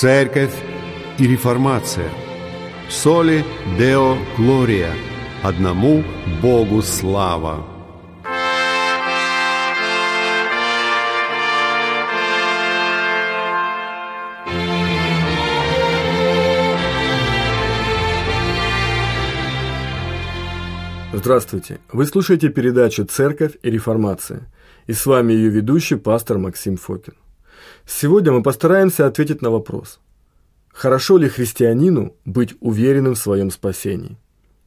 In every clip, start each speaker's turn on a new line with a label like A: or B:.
A: Церковь и реформация. Соли Део Глория. Одному Богу слава.
B: Здравствуйте! Вы слушаете передачу «Церковь и реформация» и с вами ее ведущий пастор Максим Фокин. Сегодня мы постараемся ответить на вопрос, хорошо ли христианину быть уверенным в своем спасении?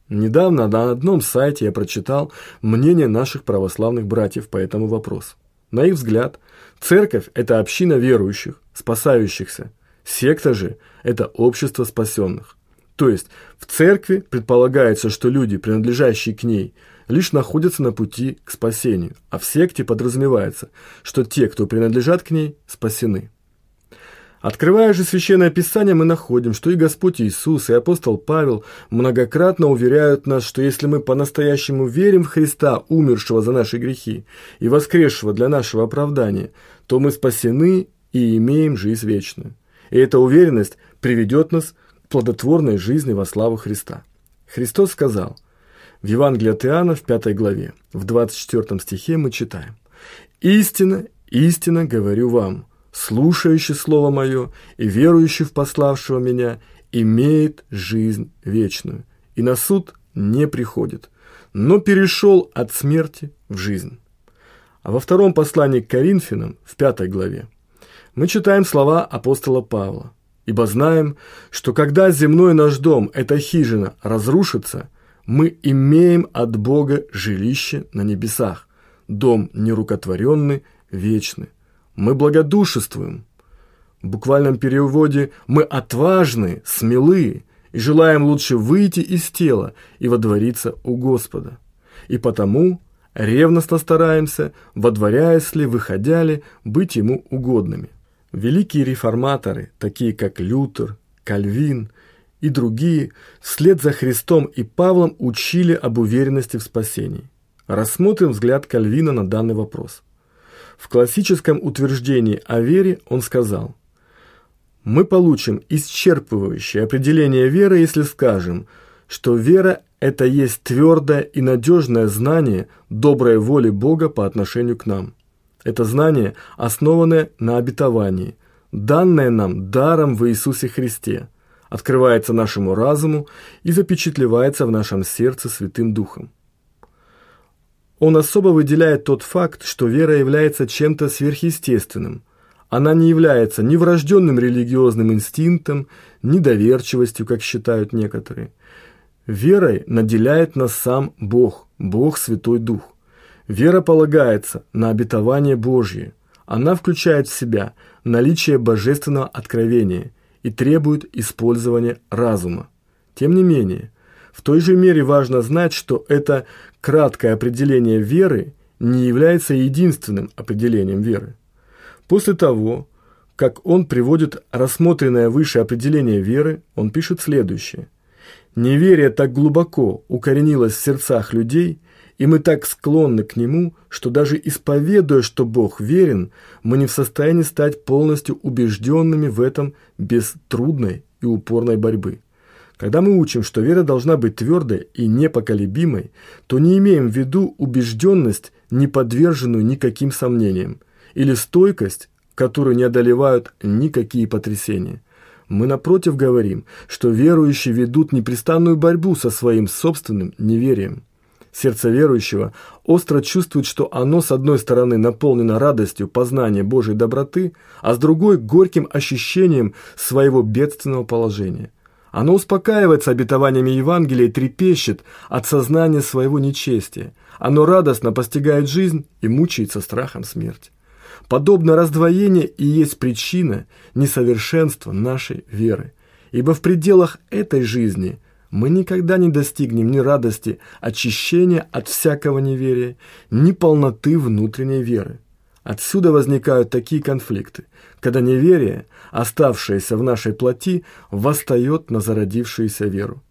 B: Недавно на одном сайте я прочитал мнение наших православных братьев по этому вопросу. На их взгляд, церковь – это община верующих, спасающихся, секта же – это общество спасенных – то есть в церкви предполагается, что люди, принадлежащие к ней, лишь находятся на пути к спасению, а в секте подразумевается, что те, кто принадлежат к ней, спасены. Открывая же Священное Писание, мы находим, что и Господь Иисус, и апостол Павел многократно уверяют нас, что если мы по-настоящему верим в Христа, умершего за наши грехи и воскресшего для нашего оправдания, то мы спасены и имеем жизнь вечную. И эта уверенность приведет нас плодотворной жизни во славу Христа. Христос сказал, в Евангелии от Иоанна в 5 главе, в 24 стихе мы читаем, «Истина, истина говорю вам, слушающий Слово Мое и верующий в пославшего Меня имеет жизнь вечную, и на суд не приходит, но перешел от смерти в жизнь». А во втором послании к Коринфянам, в пятой главе, мы читаем слова апостола Павла. Ибо знаем, что когда земной наш дом, эта хижина, разрушится, мы имеем от Бога жилище на небесах, дом нерукотворенный, вечный. Мы благодушествуем. В буквальном переводе мы отважны, смелы и желаем лучше выйти из тела и водвориться у Господа. И потому ревностно стараемся, водворяясь ли, выходя ли, быть Ему угодными. Великие реформаторы, такие как Лютер, Кальвин и другие, вслед за Христом и Павлом учили об уверенности в спасении. Рассмотрим взгляд Кальвина на данный вопрос. В классическом утверждении о вере он сказал «Мы получим исчерпывающее определение веры, если скажем, что вера – это есть твердое и надежное знание доброй воли Бога по отношению к нам». Это знание, основанное на обетовании, данное нам даром в Иисусе Христе, открывается нашему разуму и запечатлевается в нашем сердце Святым Духом. Он особо выделяет тот факт, что вера является чем-то сверхъестественным. Она не является ни врожденным религиозным инстинктом, ни доверчивостью, как считают некоторые. Верой наделяет нас сам Бог, Бог Святой Дух. Вера полагается на обетование Божье. Она включает в себя наличие божественного откровения и требует использования разума. Тем не менее, в той же мере важно знать, что это краткое определение веры не является единственным определением веры. После того, как он приводит рассмотренное выше определение веры, он пишет следующее. «Неверие так глубоко укоренилось в сердцах людей – и мы так склонны к нему, что даже исповедуя, что Бог верен, мы не в состоянии стать полностью убежденными в этом без трудной и упорной борьбы. Когда мы учим, что вера должна быть твердой и непоколебимой, то не имеем в виду убежденность, не подверженную никаким сомнениям, или стойкость, которую не одолевают никакие потрясения. Мы напротив говорим, что верующие ведут непрестанную борьбу со своим собственным неверием. Сердце верующего остро чувствует, что оно с одной стороны наполнено радостью познания Божьей доброты, а с другой – горьким ощущением своего бедственного положения. Оно успокаивается обетованиями Евангелия и трепещет от сознания своего нечестия. Оно радостно постигает жизнь и мучается страхом смерти. Подобное раздвоение и есть причина несовершенства нашей веры. Ибо в пределах этой жизни мы никогда не достигнем ни радости очищения от всякого неверия, ни полноты внутренней веры. Отсюда возникают такие конфликты, когда неверие, оставшееся в нашей плоти, восстает на зародившуюся веру.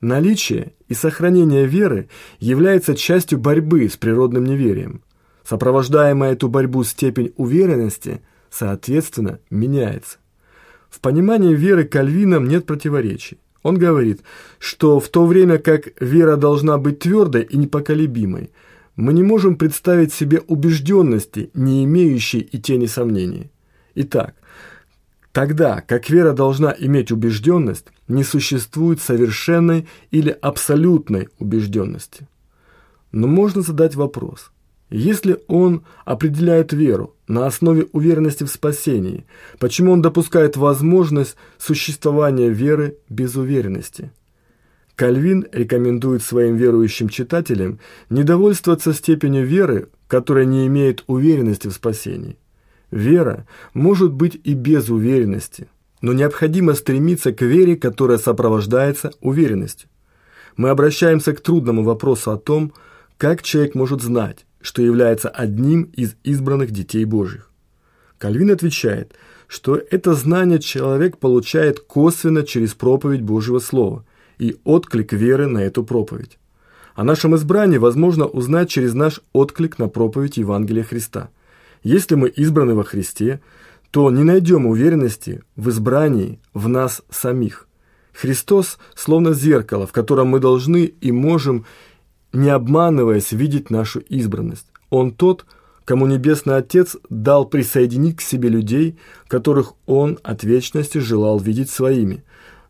B: Наличие и сохранение веры является частью борьбы с природным неверием. Сопровождаемая эту борьбу степень уверенности, соответственно, меняется. В понимании веры Кальвином нет противоречий. Он говорит, что в то время как вера должна быть твердой и непоколебимой, мы не можем представить себе убежденности, не имеющей и тени сомнений. Итак, тогда как вера должна иметь убежденность, не существует совершенной или абсолютной убежденности. Но можно задать вопрос. Если он определяет веру на основе уверенности в спасении, почему он допускает возможность существования веры без уверенности? Кальвин рекомендует своим верующим читателям не довольствоваться степенью веры, которая не имеет уверенности в спасении. Вера может быть и без уверенности, но необходимо стремиться к вере, которая сопровождается уверенностью. Мы обращаемся к трудному вопросу о том, как человек может знать, что является одним из избранных детей Божьих. Кальвин отвечает, что это знание человек получает косвенно через проповедь Божьего Слова – и отклик веры на эту проповедь. О нашем избрании возможно узнать через наш отклик на проповедь Евангелия Христа. Если мы избраны во Христе, то не найдем уверенности в избрании в нас самих. Христос словно зеркало, в котором мы должны и можем, не обманываясь, видеть нашу избранность. Он тот, кому Небесный Отец дал присоединить к себе людей, которых Он от вечности желал видеть своими,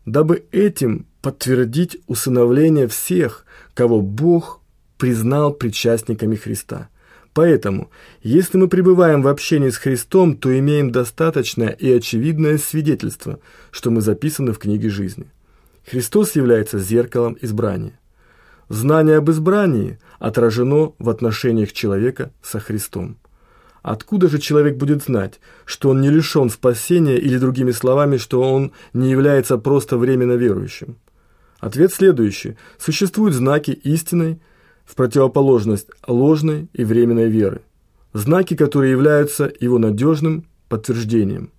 B: дабы этим подтвердить усыновление всех, кого Бог признал причастниками Христа. Поэтому, если мы пребываем в общении с Христом, то имеем достаточное и очевидное свидетельство, что мы записаны в книге жизни. Христос является зеркалом избрания. Знание об избрании отражено в отношениях человека со Христом. Откуда же человек будет знать, что он не лишен спасения или, другими словами, что он не является просто временно верующим? Ответ следующий. Существуют знаки истинной в противоположность ложной и временной веры. Знаки, которые являются его надежным подтверждением.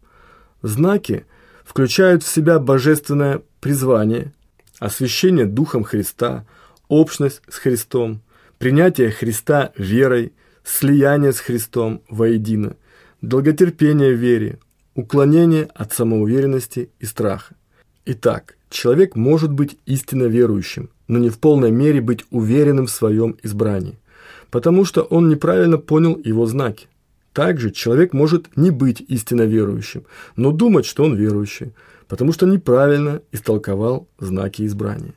B: Знаки включают в себя божественное призвание, освящение Духом Христа, общность с Христом, принятие Христа верой, слияние с Христом воедино, долготерпение в вере, уклонение от самоуверенности и страха. Итак, человек может быть истинно верующим, но не в полной мере быть уверенным в своем избрании, потому что он неправильно понял его знаки. Также человек может не быть истинно верующим, но думать, что он верующий, потому что неправильно истолковал знаки избрания.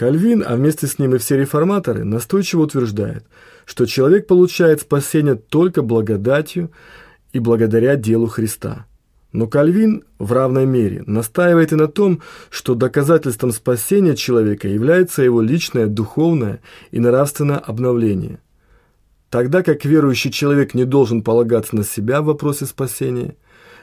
B: Кальвин, а вместе с ним и все реформаторы, настойчиво утверждают, что человек получает спасение только благодатью и благодаря делу Христа – но Кальвин в равной мере настаивает и на том, что доказательством спасения человека является его личное духовное и нравственное обновление. Тогда как верующий человек не должен полагаться на себя в вопросе спасения,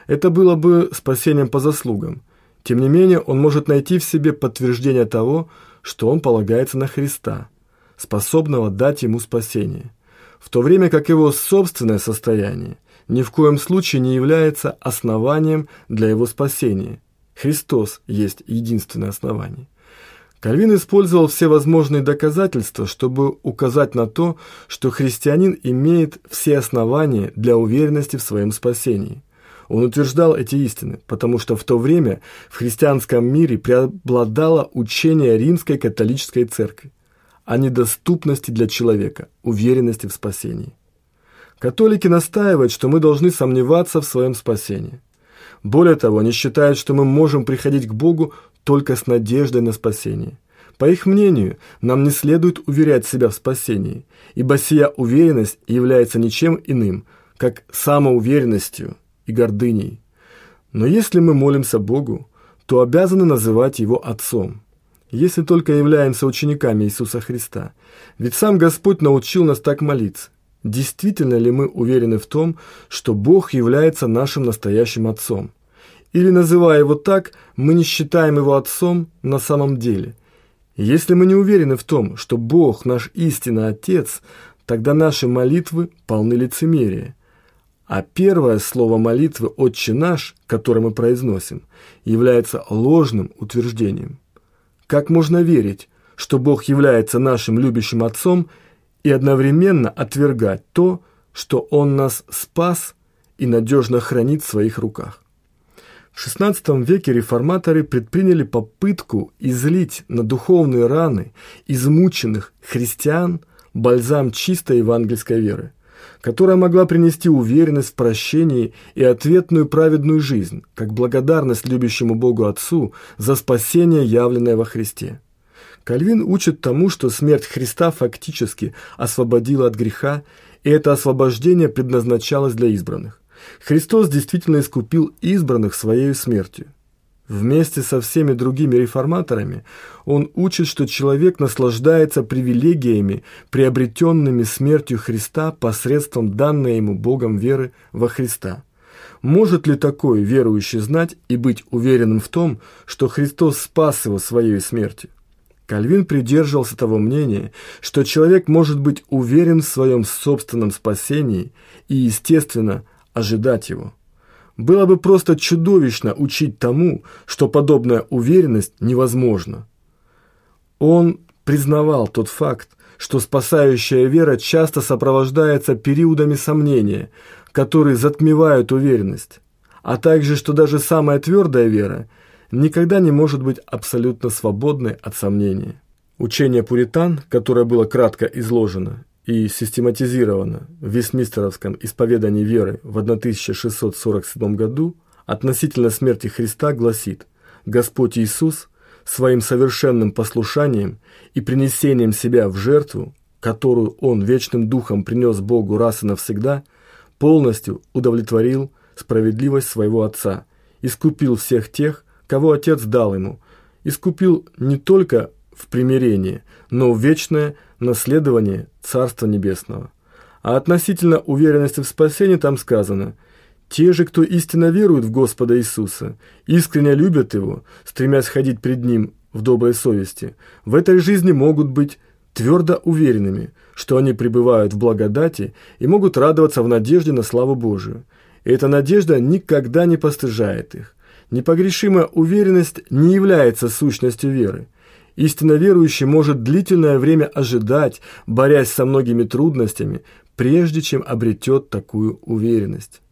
B: это было бы спасением по заслугам. Тем не менее, он может найти в себе подтверждение того, что он полагается на Христа, способного дать ему спасение, в то время как его собственное состояние – ни в коем случае не является основанием для его спасения. Христос есть единственное основание. Кальвин использовал все возможные доказательства, чтобы указать на то, что христианин имеет все основания для уверенности в своем спасении. Он утверждал эти истины, потому что в то время в христианском мире преобладало учение римской католической церкви о недоступности для человека уверенности в спасении. Католики настаивают, что мы должны сомневаться в своем спасении. Более того, они считают, что мы можем приходить к Богу только с надеждой на спасение. По их мнению, нам не следует уверять себя в спасении, ибо сия уверенность является ничем иным, как самоуверенностью и гордыней. Но если мы молимся Богу, то обязаны называть Его Отцом, если только являемся учениками Иисуса Христа. Ведь сам Господь научил нас так молиться. Действительно ли мы уверены в том, что Бог является нашим настоящим Отцом? Или, называя его так, мы не считаем его Отцом на самом деле? Если мы не уверены в том, что Бог наш истинный Отец, тогда наши молитвы полны лицемерия. А первое слово молитвы «Отче наш», которое мы произносим, является ложным утверждением. Как можно верить, что Бог является нашим любящим Отцом – и одновременно отвергать то, что Он нас спас и надежно хранит в своих руках. В XVI веке реформаторы предприняли попытку излить на духовные раны измученных христиан бальзам чистой евангельской веры, которая могла принести уверенность в прощении и ответную праведную жизнь, как благодарность любящему Богу Отцу за спасение, явленное во Христе. Кальвин учит тому, что смерть Христа фактически освободила от греха, и это освобождение предназначалось для избранных. Христос действительно искупил избранных своей смертью. Вместе со всеми другими реформаторами он учит, что человек наслаждается привилегиями, приобретенными смертью Христа посредством данной ему Богом веры во Христа. Может ли такой верующий знать и быть уверенным в том, что Христос спас его своей смертью? Кальвин придерживался того мнения, что человек может быть уверен в своем собственном спасении и, естественно, ожидать его. Было бы просто чудовищно учить тому, что подобная уверенность невозможна. Он признавал тот факт, что спасающая вера часто сопровождается периодами сомнения, которые затмевают уверенность, а также, что даже самая твердая вера никогда не может быть абсолютно свободной от сомнения. Учение пуритан, которое было кратко изложено, и систематизировано в Вестмистеровском исповедании веры в 1647 году относительно смерти Христа гласит «Господь Иисус своим совершенным послушанием и принесением себя в жертву, которую Он вечным духом принес Богу раз и навсегда, полностью удовлетворил справедливость своего Отца, искупил всех тех, кого Отец дал Ему, искупил не только в примирение, но в вечное наследование Царства Небесного. А относительно уверенности в спасении там сказано «Те же, кто истинно верует в Господа Иисуса, искренне любят Его, стремясь ходить пред Ним в доброй совести, в этой жизни могут быть твердо уверенными, что они пребывают в благодати и могут радоваться в надежде на славу Божию. И эта надежда никогда не постыжает их. Непогрешимая уверенность не является сущностью веры. Истинно верующий может длительное время ожидать, борясь со многими трудностями, прежде чем обретет такую уверенность.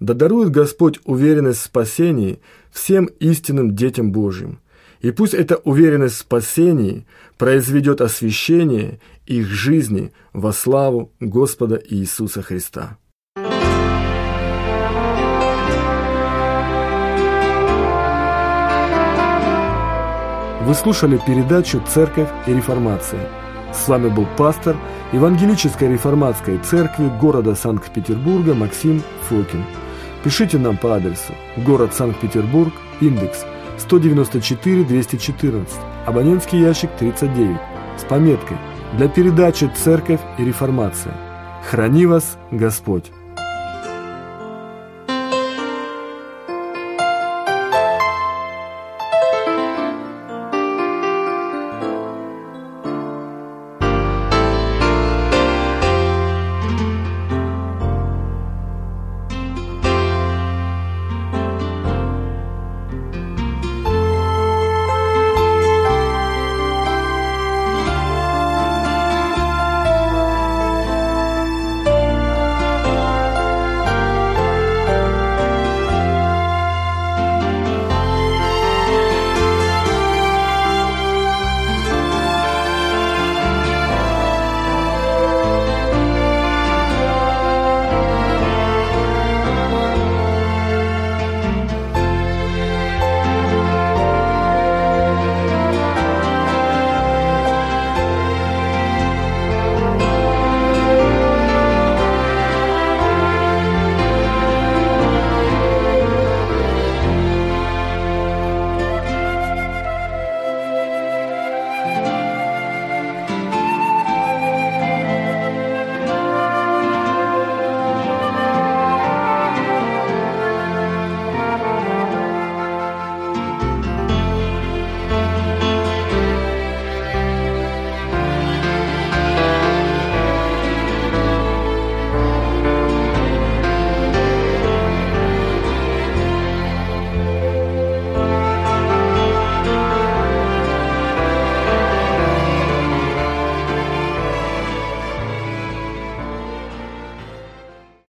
B: Да дарует Господь уверенность в спасении всем истинным детям Божьим. И пусть эта уверенность в спасении произведет освящение их жизни во славу Господа Иисуса Христа. Вы слушали передачу «Церковь и реформация». С вами был пастор Евангелической реформатской церкви города Санкт-Петербурга Максим Фокин. Пишите нам по адресу город Санкт-Петербург, индекс 194-214, абонентский ящик 39, с пометкой «Для передачи «Церковь и реформация». Храни вас Господь!